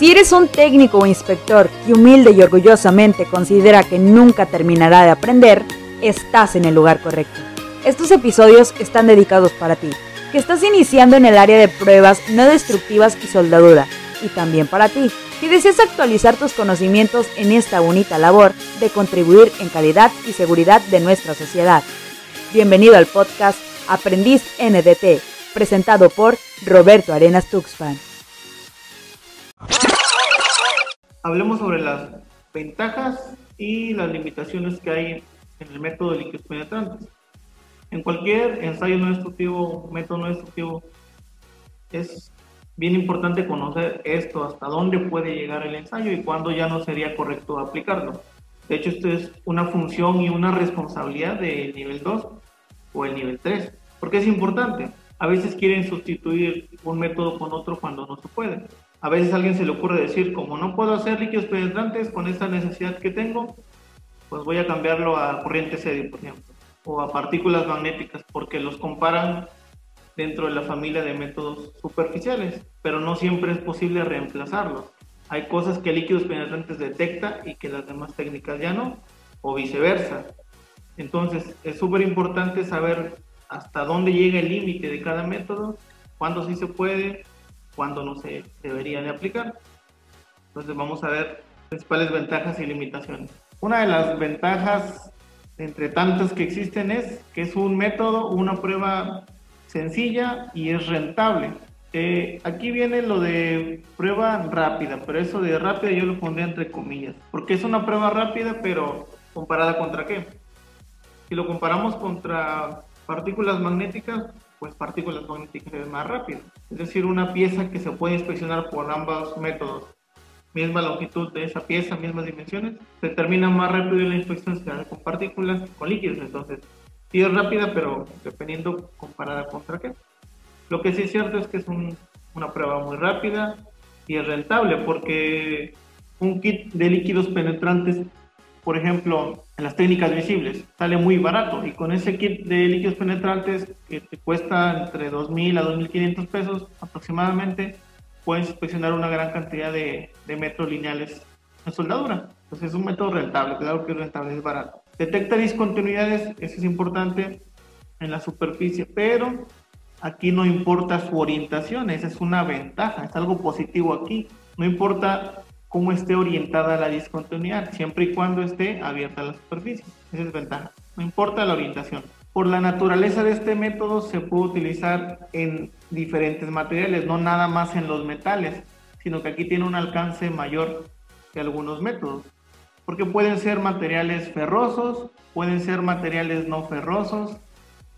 Si eres un técnico o inspector que humilde y orgullosamente considera que nunca terminará de aprender, estás en el lugar correcto. Estos episodios están dedicados para ti, que estás iniciando en el área de pruebas no destructivas y soldadura, y también para ti, que deseas actualizar tus conocimientos en esta bonita labor de contribuir en calidad y seguridad de nuestra sociedad. Bienvenido al podcast Aprendiz NDT, presentado por Roberto Arenas Tuxpan. Hablemos sobre las ventajas y las limitaciones que hay en el método de líquidos penetrantes. En cualquier ensayo no destructivo, método no destructivo, es bien importante conocer esto, hasta dónde puede llegar el ensayo y cuándo ya no sería correcto aplicarlo. De hecho, esto es una función y una responsabilidad del nivel 2 o el nivel 3. porque es importante? A veces quieren sustituir un método con otro cuando no se puede. A veces a alguien se le ocurre decir, como no puedo hacer líquidos penetrantes con esta necesidad que tengo, pues voy a cambiarlo a corriente sedio, por ejemplo, o a partículas magnéticas, porque los comparan dentro de la familia de métodos superficiales, pero no siempre es posible reemplazarlos. Hay cosas que líquidos penetrantes detecta y que las demás técnicas ya no, o viceversa. Entonces, es súper importante saber hasta dónde llega el límite de cada método, cuándo sí se puede, cuándo no se debería de aplicar. Entonces vamos a ver principales ventajas y limitaciones. Una de las ventajas entre tantas que existen es que es un método, una prueba sencilla y es rentable. Eh, aquí viene lo de prueba rápida, pero eso de rápida yo lo pondría entre comillas, porque es una prueba rápida, pero comparada contra qué? Si lo comparamos contra partículas magnéticas, pues partículas magnéticas más rápido. Es decir, una pieza que se puede inspeccionar por ambos métodos, misma longitud de esa pieza, mismas dimensiones, se termina más rápido la inspección se con partículas con líquidos. Entonces, sí es rápida, pero dependiendo comparada contra qué. Lo que sí es cierto es que es una prueba muy rápida y es rentable porque un kit de líquidos penetrantes por ejemplo, en las técnicas visibles, sale muy barato y con ese kit de líquidos penetrantes que te cuesta entre 2.000 a 2.500 pesos aproximadamente, puedes inspeccionar una gran cantidad de, de metros lineales en soldadura. Entonces es un método rentable, claro que es rentable, es barato. Detecta discontinuidades, eso es importante en la superficie, pero aquí no importa su orientación, esa es una ventaja, es algo positivo aquí. No importa cómo esté orientada la discontinuidad, siempre y cuando esté abierta la superficie. Esa es ventaja. No importa la orientación. Por la naturaleza de este método se puede utilizar en diferentes materiales, no nada más en los metales, sino que aquí tiene un alcance mayor que algunos métodos. Porque pueden ser materiales ferrosos, pueden ser materiales no ferrosos,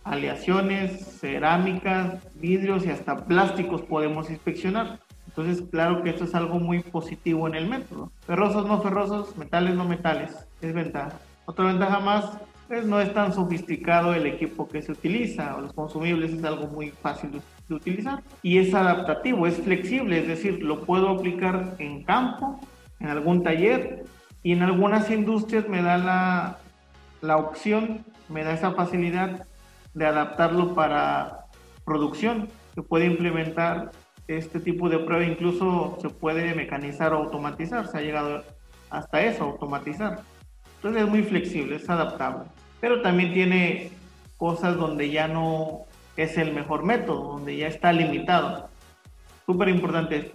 aleaciones, cerámicas, vidrios y hasta plásticos podemos inspeccionar. Entonces, claro que esto es algo muy positivo en el método. Ferrosos, no ferrosos, metales, no metales, es ventaja. Otra ventaja más es no es tan sofisticado el equipo que se utiliza, o los consumibles es algo muy fácil de utilizar. Y es adaptativo, es flexible, es decir, lo puedo aplicar en campo, en algún taller, y en algunas industrias me da la, la opción, me da esa facilidad de adaptarlo para producción, que puede implementar este tipo de prueba incluso se puede mecanizar o automatizar, se ha llegado hasta eso, automatizar. Entonces es muy flexible, es adaptable, pero también tiene cosas donde ya no es el mejor método, donde ya está limitado. Súper importante,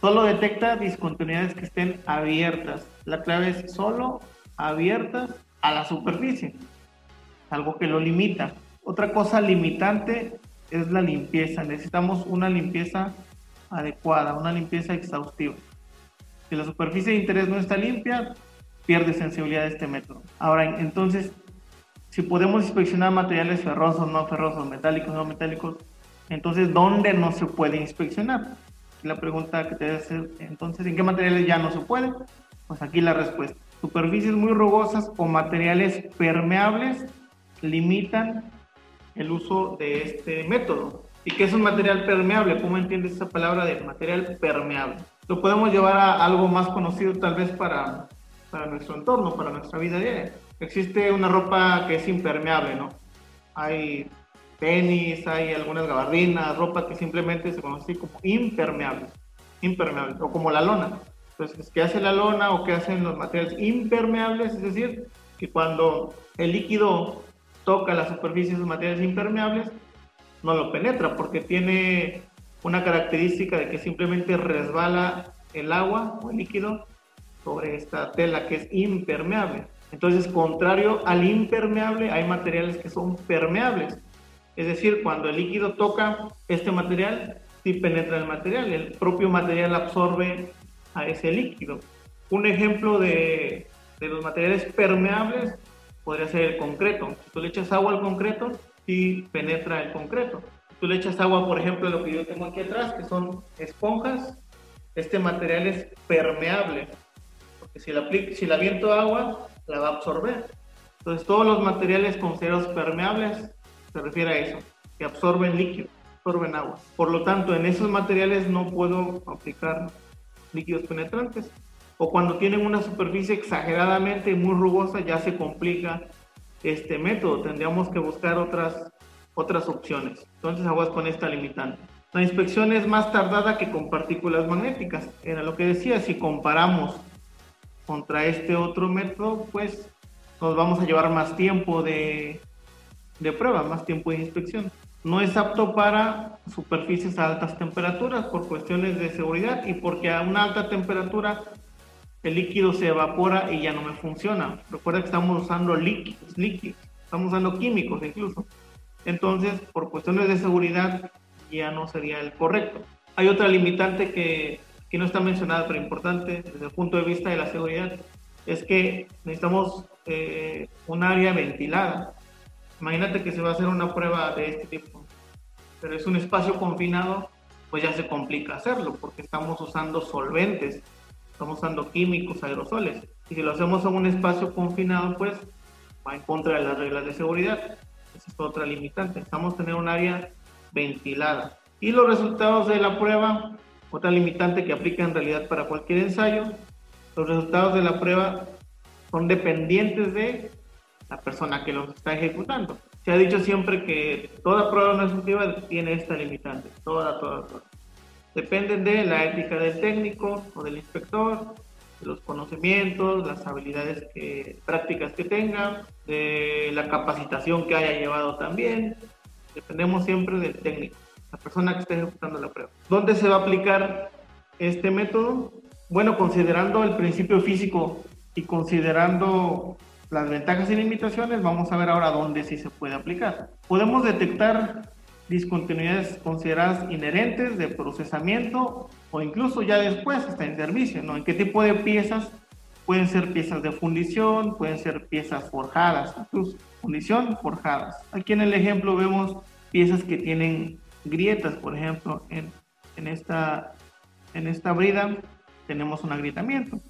solo detecta discontinuidades que estén abiertas. La clave es solo abiertas a la superficie, algo que lo limita. Otra cosa limitante es la limpieza. Necesitamos una limpieza adecuada, una limpieza exhaustiva. Si la superficie de interés no está limpia, pierde sensibilidad este método. Ahora, entonces, si podemos inspeccionar materiales ferrosos, no ferrosos, metálicos, no metálicos, entonces, ¿dónde no se puede inspeccionar? La pregunta que te debe hacer, entonces, ¿en qué materiales ya no se puede? Pues aquí la respuesta. Superficies muy rugosas o materiales permeables limitan el uso de este método. ¿Y qué es un material permeable? ¿Cómo entiendes esa palabra de material permeable? Lo podemos llevar a algo más conocido tal vez para, para nuestro entorno, para nuestra vida diaria. Existe una ropa que es impermeable, ¿no? Hay tenis, hay algunas gabardinas, ropa que simplemente se conoce como impermeable. impermeables, o como la lona. Entonces, ¿qué hace la lona o qué hacen los materiales impermeables? Es decir, que cuando el líquido toca la superficie de los materiales impermeables, no lo penetra porque tiene una característica de que simplemente resbala el agua o el líquido sobre esta tela que es impermeable. Entonces, contrario al impermeable, hay materiales que son permeables. Es decir, cuando el líquido toca este material, sí penetra el material, el propio material absorbe a ese líquido. Un ejemplo de, de los materiales permeables podría ser el concreto. Si tú le echas agua al concreto, sí penetra el concreto. Tú le echas agua, por ejemplo, lo que yo tengo aquí atrás, que son esponjas, este material es permeable, porque si le, si le aviento agua, la va a absorber. Entonces, todos los materiales considerados permeables se refiere a eso, que absorben líquido, absorben agua. Por lo tanto, en esos materiales no puedo aplicar líquidos penetrantes. O cuando tienen una superficie exageradamente muy rugosa, ya se complica este método. Tendríamos que buscar otras, otras opciones. Entonces, aguas con esta limitante. La inspección es más tardada que con partículas magnéticas. Era lo que decía, si comparamos contra este otro método, pues nos vamos a llevar más tiempo de, de prueba, más tiempo de inspección. No es apto para superficies a altas temperaturas por cuestiones de seguridad y porque a una alta temperatura el líquido se evapora y ya no me funciona. Recuerda que estamos usando líquidos, líquidos, estamos usando químicos incluso. Entonces, por cuestiones de seguridad, ya no sería el correcto. Hay otra limitante que, que no está mencionada, pero importante desde el punto de vista de la seguridad, es que necesitamos eh, un área ventilada. Imagínate que se va a hacer una prueba de este tipo, pero es un espacio confinado, pues ya se complica hacerlo, porque estamos usando solventes, estamos usando químicos, aerosoles. Y si lo hacemos en un espacio confinado, pues va en contra de las reglas de seguridad. Esa es otra limitante. Estamos tener un área ventilada. Y los resultados de la prueba, otra limitante que aplica en realidad para cualquier ensayo, los resultados de la prueba son dependientes de la persona que los está ejecutando. Se ha dicho siempre que toda prueba no tiene esta limitante, toda, toda, toda. Dependen de la ética del técnico o del inspector, de los conocimientos, las habilidades que, prácticas que tenga, de la capacitación que haya llevado también, Dependemos siempre del técnico, la persona que está ejecutando la prueba. ¿Dónde se va a aplicar este método? Bueno, considerando el principio físico y considerando las ventajas y limitaciones, vamos a ver ahora dónde sí se puede aplicar. Podemos detectar discontinuidades consideradas inherentes de procesamiento o incluso ya después está en servicio, ¿no? En qué tipo de piezas pueden ser piezas de fundición, pueden ser piezas forjadas, incluso fundición forjadas. Aquí en el ejemplo vemos piezas que tienen grietas, por ejemplo, en, en, esta, en esta brida tenemos un agrietamiento.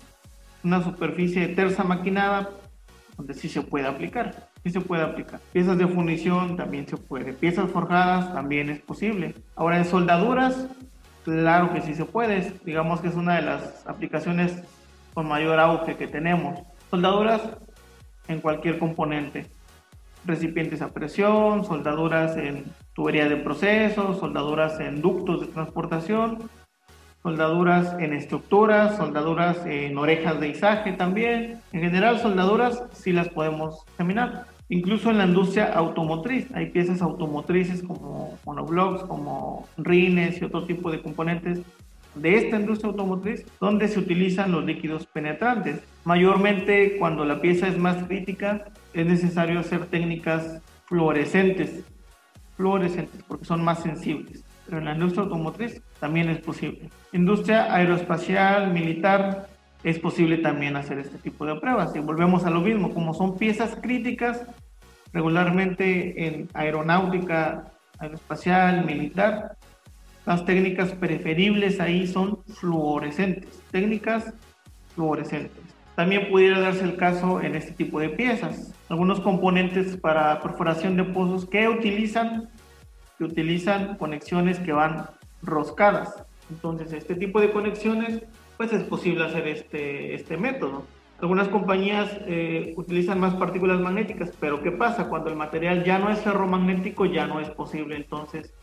Una superficie terza maquinada donde sí se puede aplicar, sí se puede aplicar. Piezas de fundición también se puede, piezas forjadas también es posible. Ahora en soldaduras, claro que sí se puede, digamos que es una de las aplicaciones con mayor auge que tenemos. Soldaduras en cualquier componente, recipientes a presión, soldaduras en tuberías de proceso, soldaduras en ductos de transportación, soldaduras en estructuras, soldaduras en orejas de izaje también. En general, soldaduras sí las podemos examinar. Incluso en la industria automotriz, hay piezas automotrices como monoblocks, como rines y otro tipo de componentes de esta industria automotriz donde se utilizan los líquidos penetrantes. Mayormente cuando la pieza es más crítica es necesario hacer técnicas fluorescentes, fluorescentes porque son más sensibles. Pero en la industria automotriz también es posible. Industria aeroespacial, militar, es posible también hacer este tipo de pruebas. Y volvemos a lo mismo, como son piezas críticas, regularmente en aeronáutica, aeroespacial, militar, las técnicas preferibles ahí son fluorescentes, técnicas fluorescentes. También pudiera darse el caso en este tipo de piezas. Algunos componentes para perforación de pozos que utilizan, que utilizan conexiones que van roscadas. Entonces, este tipo de conexiones, pues es posible hacer este, este método. Algunas compañías eh, utilizan más partículas magnéticas, pero ¿qué pasa? Cuando el material ya no es ferromagnético, ya no es posible entonces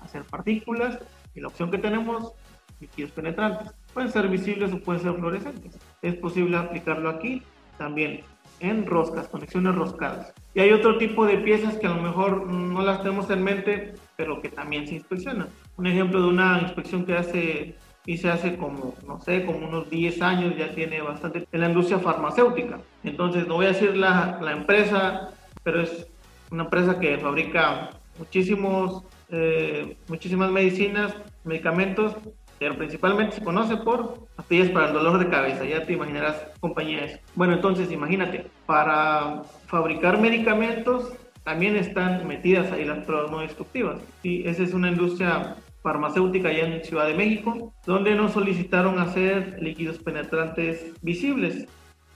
hacer partículas y la opción que tenemos líquidos penetrantes. Pueden ser visibles o pueden ser fluorescentes. Es posible aplicarlo aquí también en roscas, conexiones roscadas. Y hay otro tipo de piezas que a lo mejor no las tenemos en mente, pero que también se inspeccionan. Un ejemplo de una inspección que hace y se hace como, no sé, como unos 10 años, ya tiene bastante en la industria farmacéutica. Entonces, no voy a decir la, la empresa, pero es una empresa que fabrica muchísimos, eh, muchísimas medicinas, medicamentos, pero principalmente se conoce por pastillas para el dolor de cabeza, ya te imaginarás compañías. Bueno, entonces imagínate, para fabricar medicamentos también están metidas ahí las pruebas no destructivas. Y esa es una industria farmacéutica allá en Ciudad de México, donde nos solicitaron hacer líquidos penetrantes visibles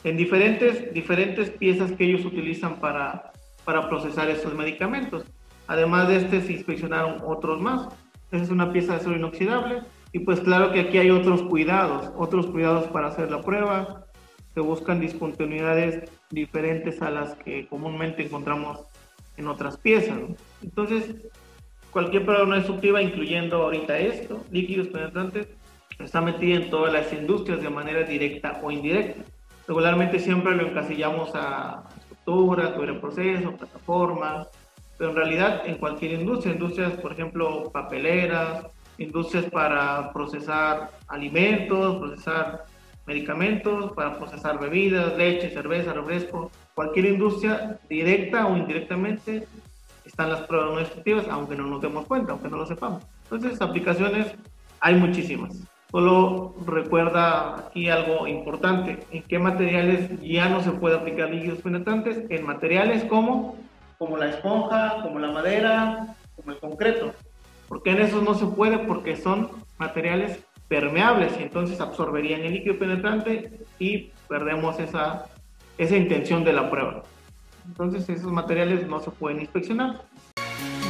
en diferentes, diferentes piezas que ellos utilizan para, para procesar esos medicamentos. Además de este, se inspeccionaron otros más. Esa es una pieza de acero inoxidable. Y pues claro que aquí hay otros cuidados, otros cuidados para hacer la prueba. Se buscan discontinuidades diferentes a las que comúnmente encontramos en otras piezas. Entonces, cualquier prueba no destructiva, incluyendo ahorita esto, líquidos penetrantes, está metida en todas las industrias de manera directa o indirecta. Regularmente siempre lo encasillamos a estructuras, teoría de proceso, plataformas, pero en realidad en cualquier industria, industrias, por ejemplo, papeleras, industrias para procesar alimentos, procesar medicamentos, para procesar bebidas, leche, cerveza, refresco, cualquier industria directa o indirectamente están las pruebas no destructivas, aunque no nos demos cuenta, aunque no lo sepamos. Entonces, aplicaciones hay muchísimas. Solo recuerda aquí algo importante, en qué materiales ya no se puede aplicar líquidos penetrantes, en materiales como, como la esponja, como la madera, como el concreto. Porque en esos no se puede porque son materiales permeables y entonces absorberían el líquido penetrante y perdemos esa, esa intención de la prueba. Entonces esos materiales no se pueden inspeccionar.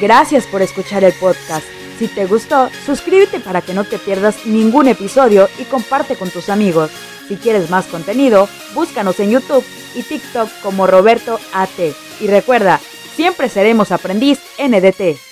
Gracias por escuchar el podcast. Si te gustó, suscríbete para que no te pierdas ningún episodio y comparte con tus amigos. Si quieres más contenido, búscanos en YouTube y TikTok como Roberto AT. Y recuerda, siempre seremos aprendiz NDT.